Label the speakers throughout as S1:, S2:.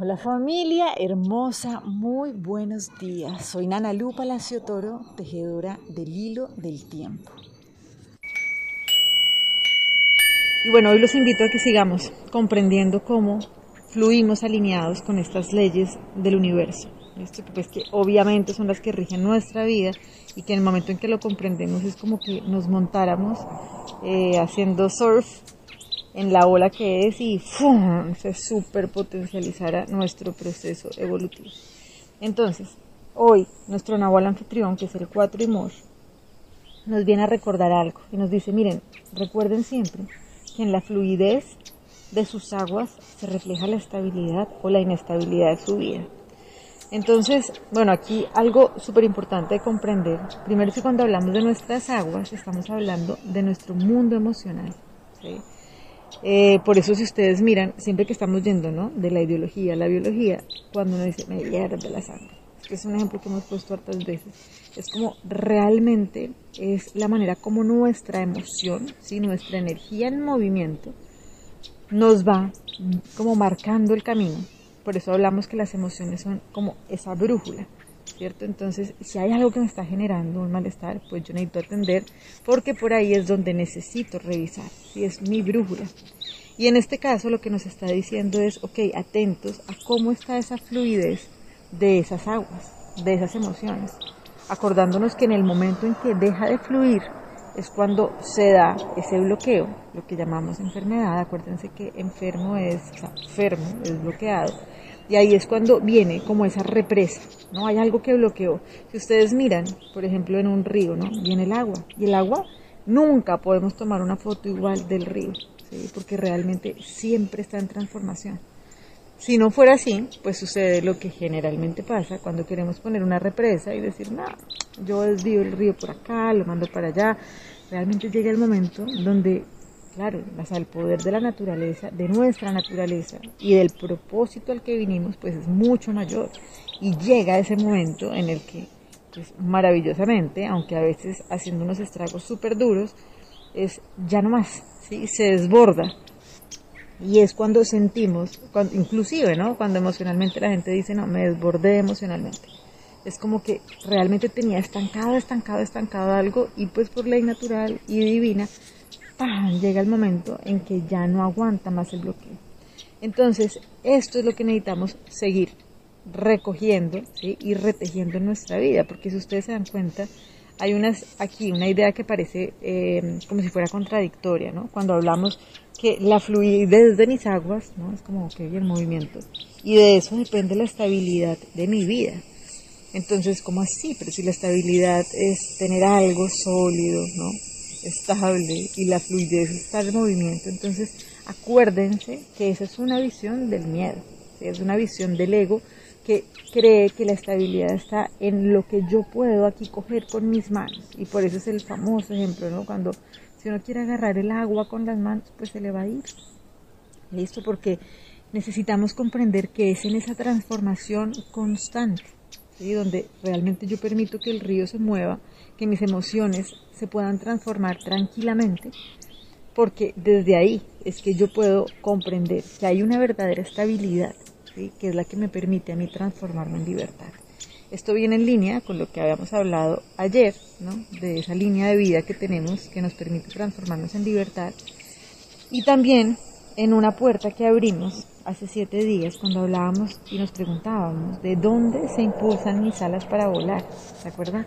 S1: Hola familia hermosa, muy buenos días. Soy Nana Lu Palacio Toro, tejedora del hilo del tiempo. Y bueno, hoy los invito a que sigamos comprendiendo cómo fluimos alineados con estas leyes del universo. Esto, pues que obviamente son las que rigen nuestra vida y que en el momento en que lo comprendemos es como que nos montáramos eh, haciendo surf en la ola que es y ¡fum! se super potencializará nuestro proceso evolutivo. Entonces, hoy nuestro Nahual anfitrión, que es el 4 Imor, nos viene a recordar algo y nos dice, miren, recuerden siempre que en la fluidez de sus aguas se refleja la estabilidad o la inestabilidad de su vida. Entonces, bueno, aquí algo súper importante de comprender. Primero, que cuando hablamos de nuestras aguas, estamos hablando de nuestro mundo emocional. ¿sí? Eh, por eso si ustedes miran, siempre que estamos yendo, ¿no? De la ideología a la biología, cuando uno dice, me de la sangre. que es un ejemplo que hemos puesto hartas veces. Es como realmente es la manera como nuestra emoción, ¿sí? nuestra energía en movimiento, nos va como marcando el camino. Por eso hablamos que las emociones son como esa brújula. ¿Cierto? Entonces, si hay algo que me está generando un malestar, pues yo necesito atender porque por ahí es donde necesito revisar, si es mi brújula. Y en este caso lo que nos está diciendo es, ok, atentos a cómo está esa fluidez de esas aguas, de esas emociones, acordándonos que en el momento en que deja de fluir es cuando se da ese bloqueo, lo que llamamos enfermedad, acuérdense que enfermo es, o sea, enfermo es bloqueado, y ahí es cuando viene como esa represa, ¿no? Hay algo que bloqueó. Si ustedes miran, por ejemplo, en un río, ¿no? Viene el agua. Y el agua, nunca podemos tomar una foto igual del río, ¿sí? Porque realmente siempre está en transformación. Si no fuera así, pues sucede lo que generalmente pasa cuando queremos poner una represa y decir, no, yo desvío el río por acá, lo mando para allá. Realmente llega el momento donde claro, el poder de la naturaleza, de nuestra naturaleza y del propósito al que vinimos, pues es mucho mayor. Y llega ese momento en el que, pues maravillosamente, aunque a veces haciendo unos estragos súper duros, es ya no más, ¿sí? se desborda. Y es cuando sentimos, inclusive, ¿no? Cuando emocionalmente la gente dice, no, me desbordé emocionalmente. Es como que realmente tenía estancado, estancado, estancado algo y pues por ley natural y divina llega el momento en que ya no aguanta más el bloqueo. Entonces, esto es lo que necesitamos seguir recogiendo y retejiendo en nuestra vida, porque si ustedes se dan cuenta, hay unas aquí una idea que parece eh, como si fuera contradictoria, ¿no? Cuando hablamos que la fluidez de mis aguas, ¿no? Es como que el movimiento y de eso depende la estabilidad de mi vida. Entonces, ¿cómo así? Pero si la estabilidad es tener algo sólido, ¿no? Estable y la fluidez está en movimiento. Entonces, acuérdense que esa es una visión del miedo, es una visión del ego que cree que la estabilidad está en lo que yo puedo aquí coger con mis manos. Y por eso es el famoso ejemplo, ¿no? Cuando si uno quiere agarrar el agua con las manos, pues se le va a ir. ¿Listo? Porque necesitamos comprender que es en esa transformación constante, donde realmente yo permito que el río se mueva, que mis emociones se puedan transformar tranquilamente, porque desde ahí es que yo puedo comprender que hay una verdadera estabilidad, que es la que me permite a mí transformarme en libertad. Esto viene en línea con lo que habíamos hablado ayer, ¿no? de esa línea de vida que tenemos que nos permite transformarnos en libertad. Y también en una puerta que abrimos hace siete días cuando hablábamos y nos preguntábamos de dónde se impulsan mis alas para volar, ¿se acuerdan?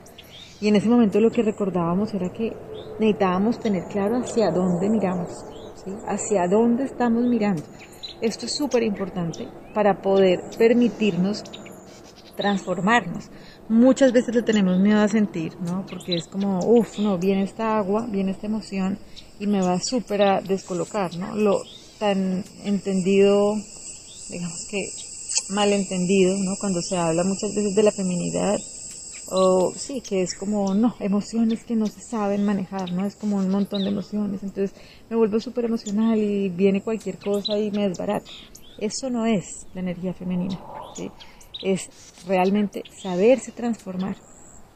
S1: Y en ese momento lo que recordábamos era que necesitábamos tener claro hacia dónde miramos, hacia dónde estamos mirando. Esto es súper importante para poder permitirnos transformarnos. Muchas veces le tenemos miedo a sentir, ¿no? Porque es como, uff, no, viene esta agua, viene esta emoción y me va súper a descolocar, ¿no? Lo tan entendido, digamos que malentendido, ¿no? Cuando se habla muchas veces de la feminidad, o sí, que es como, no, emociones que no se saben manejar, ¿no? Es como un montón de emociones, entonces me vuelvo súper emocional y viene cualquier cosa y me desbarata. Eso no es la energía femenina. Es realmente saberse transformar,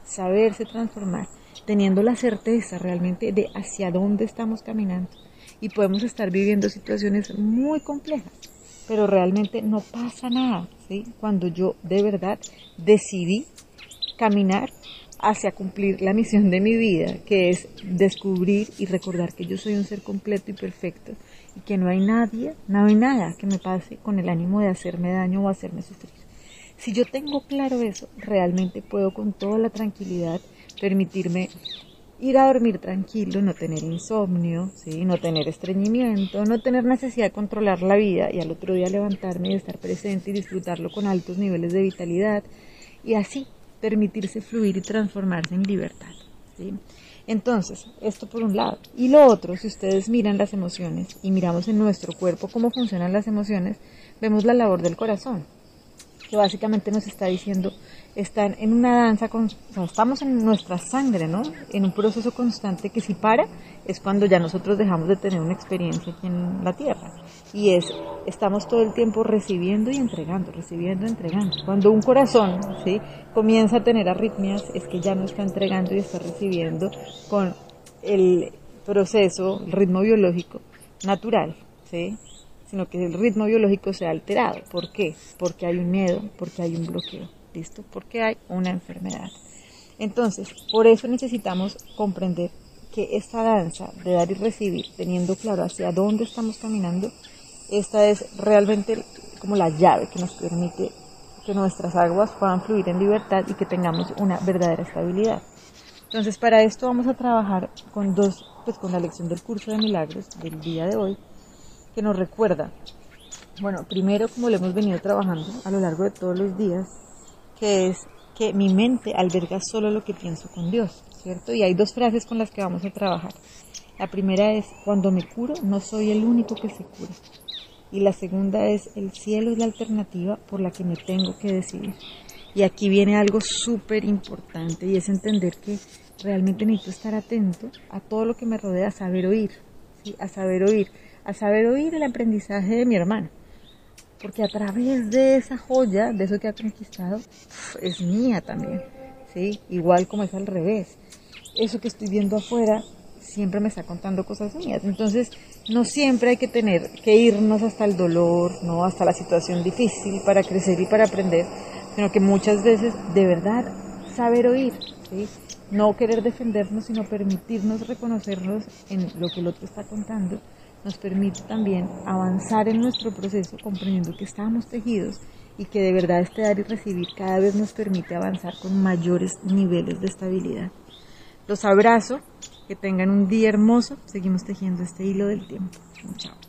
S1: saberse transformar, teniendo la certeza realmente de hacia dónde estamos caminando. Y podemos estar viviendo situaciones muy complejas, pero realmente no pasa nada, ¿sí? Cuando yo de verdad decidí caminar hacia cumplir la misión de mi vida, que es descubrir y recordar que yo soy un ser completo y perfecto y que no hay nadie, no hay nada que me pase con el ánimo de hacerme daño o hacerme sufrir. Si yo tengo claro eso, realmente puedo con toda la tranquilidad permitirme ir a dormir tranquilo, no tener insomnio, ¿sí? no tener estreñimiento, no tener necesidad de controlar la vida y al otro día levantarme y estar presente y disfrutarlo con altos niveles de vitalidad y así permitirse fluir y transformarse en libertad. ¿sí? Entonces, esto por un lado. Y lo otro, si ustedes miran las emociones y miramos en nuestro cuerpo cómo funcionan las emociones, vemos la labor del corazón que básicamente nos está diciendo, están en una danza, con, estamos en nuestra sangre, ¿no? En un proceso constante que si para es cuando ya nosotros dejamos de tener una experiencia aquí en la tierra. Y es, estamos todo el tiempo recibiendo y entregando, recibiendo entregando. Cuando un corazón, ¿sí? Comienza a tener arritmias, es que ya no está entregando y está recibiendo con el proceso, el ritmo biológico natural, ¿sí? Sino que el ritmo biológico se ha alterado. ¿Por qué? Porque hay un miedo, porque hay un bloqueo, ¿listo? Porque hay una enfermedad. Entonces, por eso necesitamos comprender que esta danza de dar y recibir, teniendo claro hacia dónde estamos caminando, esta es realmente como la llave que nos permite que nuestras aguas puedan fluir en libertad y que tengamos una verdadera estabilidad. Entonces, para esto vamos a trabajar con dos, pues con la lección del curso de milagros del día de hoy, que nos recuerda, bueno, primero como lo hemos venido trabajando a lo largo de todos los días, que es que mi mente alberga solo lo que pienso con Dios, ¿cierto? Y hay dos frases con las que vamos a trabajar. La primera es, cuando me curo, no soy el único que se cura. Y la segunda es, el cielo es la alternativa por la que me tengo que decidir. Y aquí viene algo súper importante y es entender que realmente necesito estar atento a todo lo que me rodea, a saber oír, a saber oír a saber oír el aprendizaje de mi hermano. Porque a través de esa joya, de eso que ha conquistado, es mía también. ¿sí? Igual como es al revés. Eso que estoy viendo afuera siempre me está contando cosas mías. Entonces, no siempre hay que tener que irnos hasta el dolor, no hasta la situación difícil para crecer y para aprender, sino que muchas veces de verdad saber oír, ¿sí? no querer defendernos, sino permitirnos reconocernos en lo que el otro está contando nos permite también avanzar en nuestro proceso comprendiendo que estamos tejidos y que de verdad este dar y recibir cada vez nos permite avanzar con mayores niveles de estabilidad. Los abrazo, que tengan un día hermoso, seguimos tejiendo este hilo del tiempo. Chao.